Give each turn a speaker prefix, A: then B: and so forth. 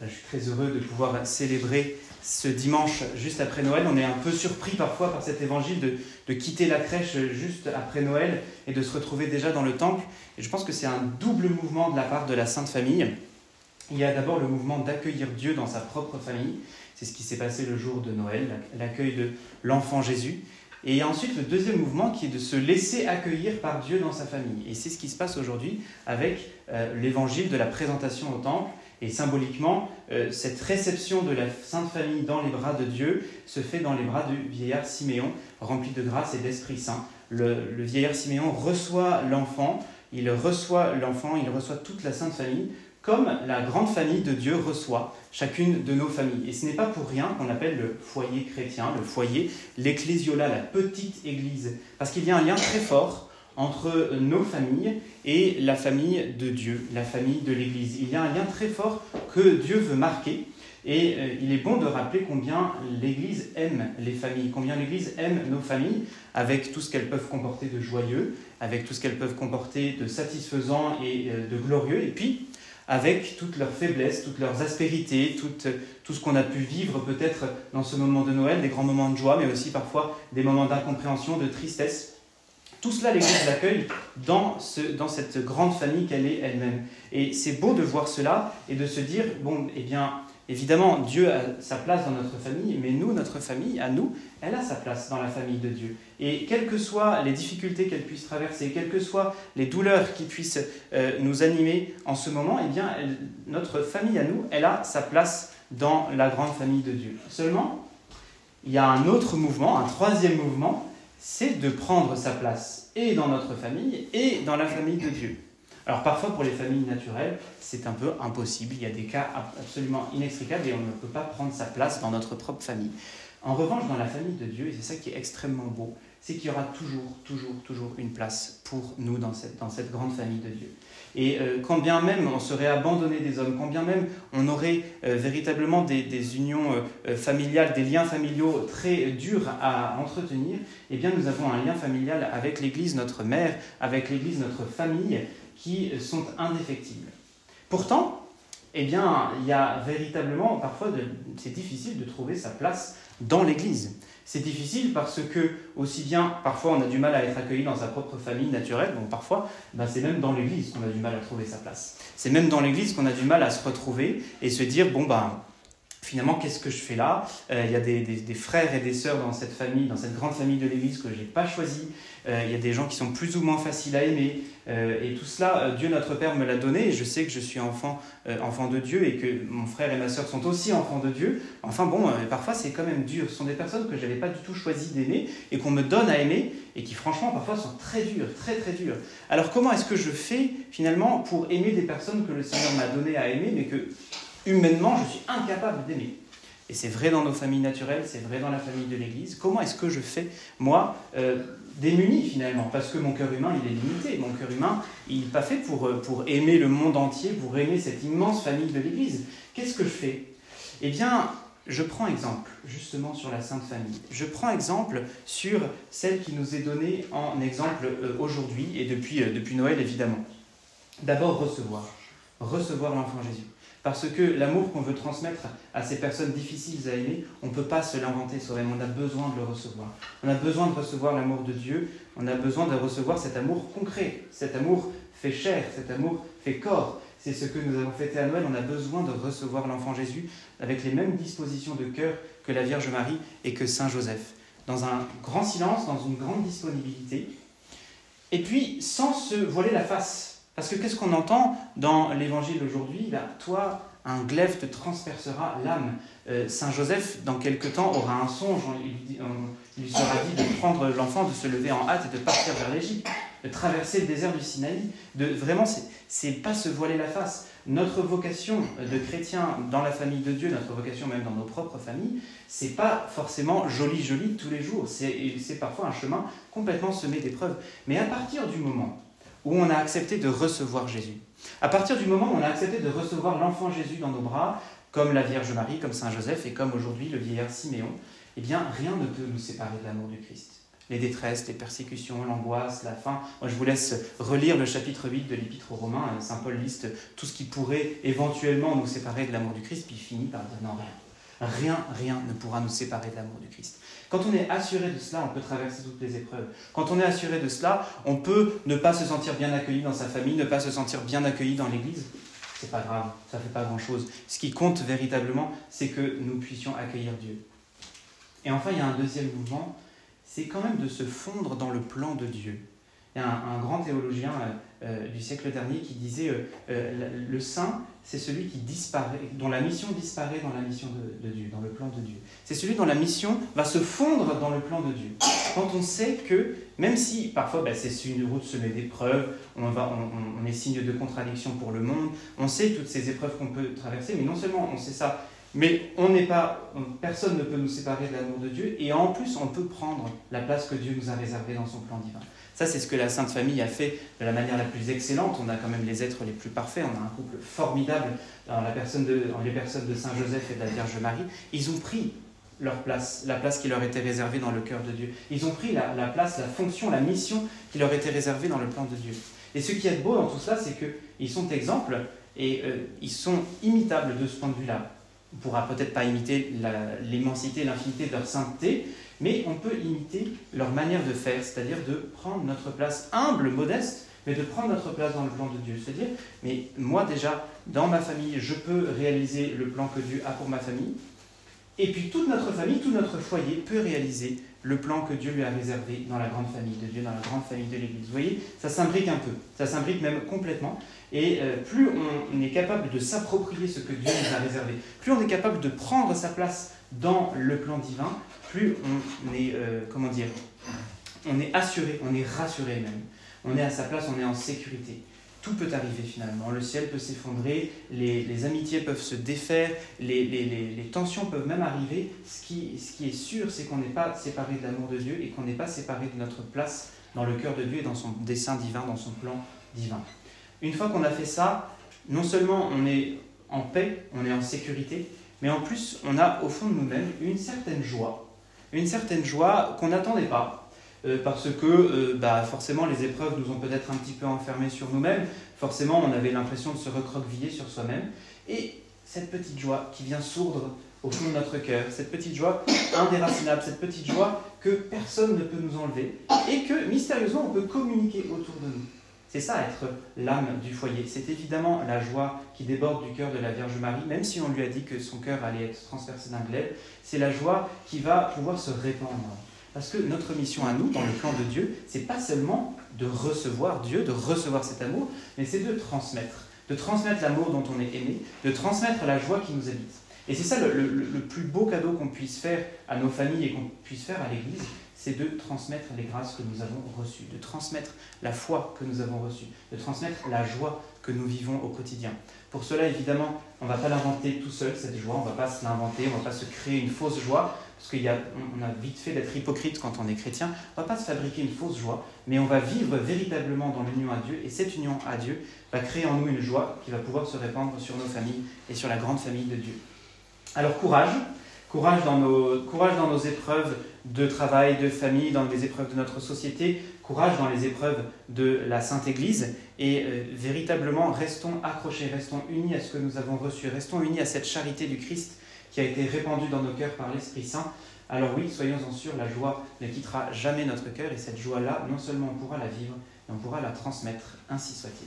A: Je suis très heureux de pouvoir célébrer ce dimanche juste après Noël. On est un peu surpris parfois par cet évangile de, de, quitter la crèche juste après Noël et de se retrouver déjà dans le temple. Et je pense que c'est un double mouvement de la part de la Sainte Famille. Il y a d'abord le mouvement d'accueillir Dieu dans sa propre famille. C'est ce qui s'est passé le jour de Noël, l'accueil de l'enfant Jésus. Et il y a ensuite le deuxième mouvement qui est de se laisser accueillir par Dieu dans sa famille. Et c'est ce qui se passe aujourd'hui avec euh, l'évangile de la présentation au temple. Et symboliquement, euh, cette réception de la Sainte Famille dans les bras de Dieu se fait dans les bras du vieillard Siméon, rempli de grâce et d'Esprit Saint. Le, le vieillard Siméon reçoit l'enfant, il reçoit l'enfant, il reçoit toute la Sainte Famille comme la grande famille de Dieu reçoit chacune de nos familles. Et ce n'est pas pour rien qu'on appelle le foyer chrétien, le foyer, l'ecclésiola, la petite église, parce qu'il y a un lien très fort entre nos familles et la famille de Dieu, la famille de l'Église. Il y a un lien très fort que Dieu veut marquer. Et euh, il est bon de rappeler combien l'Église aime les familles, combien l'Église aime nos familles, avec tout ce qu'elles peuvent comporter de joyeux, avec tout ce qu'elles peuvent comporter de satisfaisant et euh, de glorieux, et puis avec toutes leurs faiblesses, toutes leurs aspérités, tout, tout ce qu'on a pu vivre peut-être dans ce moment de Noël, des grands moments de joie, mais aussi parfois des moments d'incompréhension, de tristesse. Tout cela, l'Église l'accueille dans, ce, dans cette grande famille qu'elle est elle-même. Et c'est beau de voir cela et de se dire, bon, eh bien, Évidemment, Dieu a sa place dans notre famille, mais nous, notre famille, à nous, elle a sa place dans la famille de Dieu. Et quelles que soient les difficultés qu'elle puisse traverser, quelles que soient les douleurs qui puissent euh, nous animer en ce moment, eh bien, notre famille à nous, elle a sa place dans la grande famille de Dieu. Seulement, il y a un autre mouvement, un troisième mouvement, c'est de prendre sa place et dans notre famille et dans la famille de Dieu. Alors parfois pour les familles naturelles, c'est un peu impossible. Il y a des cas absolument inextricables et on ne peut pas prendre sa place dans notre propre famille. En revanche, dans la famille de Dieu, et c'est ça qui est extrêmement beau, c'est qu'il y aura toujours, toujours, toujours une place pour nous dans cette, grande famille de Dieu. Et euh, quand bien même on serait abandonné des hommes, quand bien même on aurait euh, véritablement des, des unions euh, familiales, des liens familiaux très durs à entretenir, eh bien nous avons un lien familial avec l'Église, notre mère, avec l'Église, notre famille, qui sont indéfectibles. Pourtant, eh bien, il y a véritablement, parfois, c'est difficile de trouver sa place dans l'Église. C'est difficile parce que, aussi bien, parfois, on a du mal à être accueilli dans sa propre famille naturelle, donc parfois, ben, c'est même dans l'Église qu'on a du mal à trouver sa place. C'est même dans l'Église qu'on a du mal à se retrouver et se dire, bon, ben, finalement, qu'est-ce que je fais là? Euh, Il y a des, frères et des sœurs dans cette famille, dans cette grande famille de l'Église que je n'ai pas choisi. Euh, il y a des gens qui sont plus ou moins faciles à aimer. Euh, et tout cela, Dieu notre Père me l'a donné. Et je sais que je suis enfant, enfant de Dieu et que mon frère et ma sœur sont aussi enfants de Dieu. Enfin bon, parfois c'est quand même dur. Ce sont des personnes que je n'avais pas du tout choisi d'aimer et qu'on me donne à aimer et qui franchement parfois sont très dures, très très dures. Alors comment est-ce que je fais finalement pour aimer des personnes que le Seigneur m'a donné à aimer mais que humainement, je suis incapable d'aimer. Et c'est vrai dans nos familles naturelles, c'est vrai dans la famille de l'Église. Comment est-ce que je fais, moi, euh, démuni finalement? Parce que mon cœur humain, il est limité. Mon cœur humain, il n'est pas fait pour, euh, aimer le monde entier, pour aimer cette immense famille de l'Église. Qu'est-ce que je fais? Eh bien, je prends exemple justement sur la Sainte Famille. Je prends exemple sur celle qui nous est donnée en exemple euh, aujourd'hui et depuis Noël évidemment. D'abord recevoir. Recevoir l'enfant Jésus. Parce que l'amour qu'on veut transmettre à ces personnes difficiles à aimer, on ne peut pas se l'inventer soi-même, on a besoin de le recevoir. On a besoin de recevoir l'amour de Dieu, on a besoin de recevoir cet amour concret. Cet amour fait chair, cet amour fait corps. C'est ce que nous avons fêté à Noël, on a besoin de recevoir l'enfant Jésus avec les mêmes dispositions de cœur que la Vierge Marie et que Saint Joseph. Dans un grand silence, dans une grande disponibilité. Et puis, sans se voiler la face, parce que qu'est-ce qu'on entend dans l'évangile aujourd'hui? Ben, Toi, un glaive te transpercera l'âme. Euh, Saint Joseph, dans quelque temps, aura un songe. Il, lui sera dit de prendre l'enfant, de se lever en hâte et de partir vers l'Égypte, de traverser le désert du Sinaï. De, vraiment, c'est pas se voiler la face. Notre vocation de chrétien dans la famille de Dieu, notre vocation même dans nos propres familles, c'est pas forcément joli, joli tous les jours. C'est parfois un chemin complètement semé d'épreuves. Mais à partir du moment où on a accepté de recevoir Jésus. À partir du moment où on a accepté de recevoir l'enfant Jésus dans nos bras, comme la Vierge Marie, comme Saint Joseph et comme aujourd'hui le vieillard Siméon, eh bien rien ne peut nous séparer de l'amour du Christ. les détresses, les persécutions, l'angoisse, la faim. Je vous laisse relire le chapitre 8 de l'Épître aux Romains. Saint Paul liste tout ce qui pourrait éventuellement nous séparer de l'amour du Christ, puis il finit par dire non, rien. Rien, rien ne pourra nous séparer de l'amour du Christ. Quand on est assuré de cela, on peut traverser toutes les épreuves. Quand on est assuré de cela, on peut ne pas se sentir bien accueilli dans sa famille, ne pas se sentir bien accueilli dans l'Église. C'est pas grave, ça fait pas grand-chose. Ce qui compte véritablement, c'est que nous puissions accueillir Dieu. Et enfin, il y a un deuxième mouvement, c'est quand même de se fondre dans le plan de Dieu. Il y a un, grand théologien euh, euh, du siècle dernier qui disait euh, le saint, c'est celui qui disparaît, dont la mission disparaît dans la mission de, Dieu, dans le plan de Dieu. C'est celui dont la mission va se fondre dans le plan de Dieu. Quand on sait que, même si parfois ben, c'est une route semée d'épreuves, on, on, on est signe de contradiction pour le monde, on sait toutes ces épreuves qu'on peut traverser, mais non seulement on sait ça, mais on n'est pas, personne ne peut nous séparer de l'amour de Dieu, et en plus on peut prendre la place que Dieu nous a réservée dans son plan divin. Ça, c'est ce que la Sainte Famille a fait de la manière la plus excellente. On a quand même les êtres les plus parfaits. On a un couple formidable dans, les personnes de Saint Joseph et de la Vierge Marie. Ils ont pris leur place, la place qui leur était réservée dans le cœur de Dieu. Ils ont pris la, place, la fonction, la mission qui leur était réservée dans le plan de Dieu. Et ce qui est beau dans tout cela, c'est qu'ils sont exemples et euh, ils sont imitables de ce point de vue-là on ne pourra peut-être pas imiter l'immensité, l'infinité de leur sainteté, mais on peut imiter leur manière de faire, c'est-à-dire de prendre notre place humble, modeste, mais de prendre notre place dans le plan de Dieu. C'est-à-dire, mais moi déjà, dans ma famille, je peux réaliser le plan que Dieu a pour ma famille, et puis toute notre famille, tout notre foyer peut réaliser le plan que Dieu lui a réservé dans la grande famille de Dieu, dans la grande famille de l'Église. Vous voyez, ça s'imbrique un peu, ça s'imbrique même complètement. Et euh, plus on est capable de s'approprier ce que Dieu nous a réservé, plus on est capable de prendre sa place dans le plan divin, plus on est, euh, comment dire, on est assuré, on est rassuré même. On est à sa place, on est en sécurité tout peut arriver finalement. Le ciel peut s'effondrer, les, amitiés peuvent se défaire, les, tensions peuvent même arriver. Ce qui, ce qui est sûr, c'est qu'on n'est pas séparé de l'amour de Dieu et qu'on n'est pas séparé de notre place dans le cœur de Dieu et dans son dessein divin, dans son plan divin. Une fois qu'on a fait ça, non seulement on est en paix, on est en sécurité, mais en plus on a au fond de nous-mêmes une certaine joie, une certaine joie qu'on n'attendait pas, euh, parce que euh, bah, forcément les épreuves nous ont peut-être un petit peu enfermés sur nous-mêmes, forcément on avait l'impression de se recroqueviller sur soi-même, et cette petite joie qui vient sourdre au fond de notre cœur, cette petite joie indéracinable, cette petite joie que personne ne peut nous enlever, et que mystérieusement on peut communiquer autour de nous. C'est ça être l'âme du foyer. C'est évidemment la joie qui déborde du cœur de la Vierge Marie, même si on lui a dit que son cœur allait être transpercé d'un glaive. C'est la joie qui va pouvoir se répandre parce que notre mission à nous, dans le plan de Dieu, c'est pas seulement de recevoir Dieu, de recevoir cet amour, mais c'est de transmettre. De transmettre l'amour dont on est aimé, de transmettre la joie qui nous habite. Et c'est ça le, plus beau cadeau qu'on puisse faire à nos familles et qu'on puisse faire à l'Église, c'est de transmettre les grâces que nous avons reçues, de transmettre la foi que nous avons reçue, de transmettre la joie que nous vivons au quotidien. Pour cela, évidemment, on ne va pas l'inventer tout seul, cette joie, on ne va pas se l'inventer, on ne va pas se créer une fausse joie, parce qu'on a, vite fait d'être hypocrite quand on est chrétien, on ne va pas se fabriquer une fausse joie, mais on va vivre véritablement dans l'union à Dieu, et cette union à Dieu va créer en nous une joie qui va pouvoir se répandre sur nos familles et sur la grande famille de Dieu. Alors courage, courage dans nos, courage dans nos épreuves de travail, de famille, dans les épreuves de notre société, courage dans les épreuves de la Sainte Église, et euh, véritablement restons accrochés, restons unis à ce que nous avons reçu, restons unis à cette charité du Christ qui a été répandu dans nos cœurs par l'Esprit Saint, alors oui, soyons-en sûrs, la joie ne quittera jamais notre cœur et cette joie-là, non seulement on pourra la vivre, mais on pourra la transmettre, ainsi soit-il.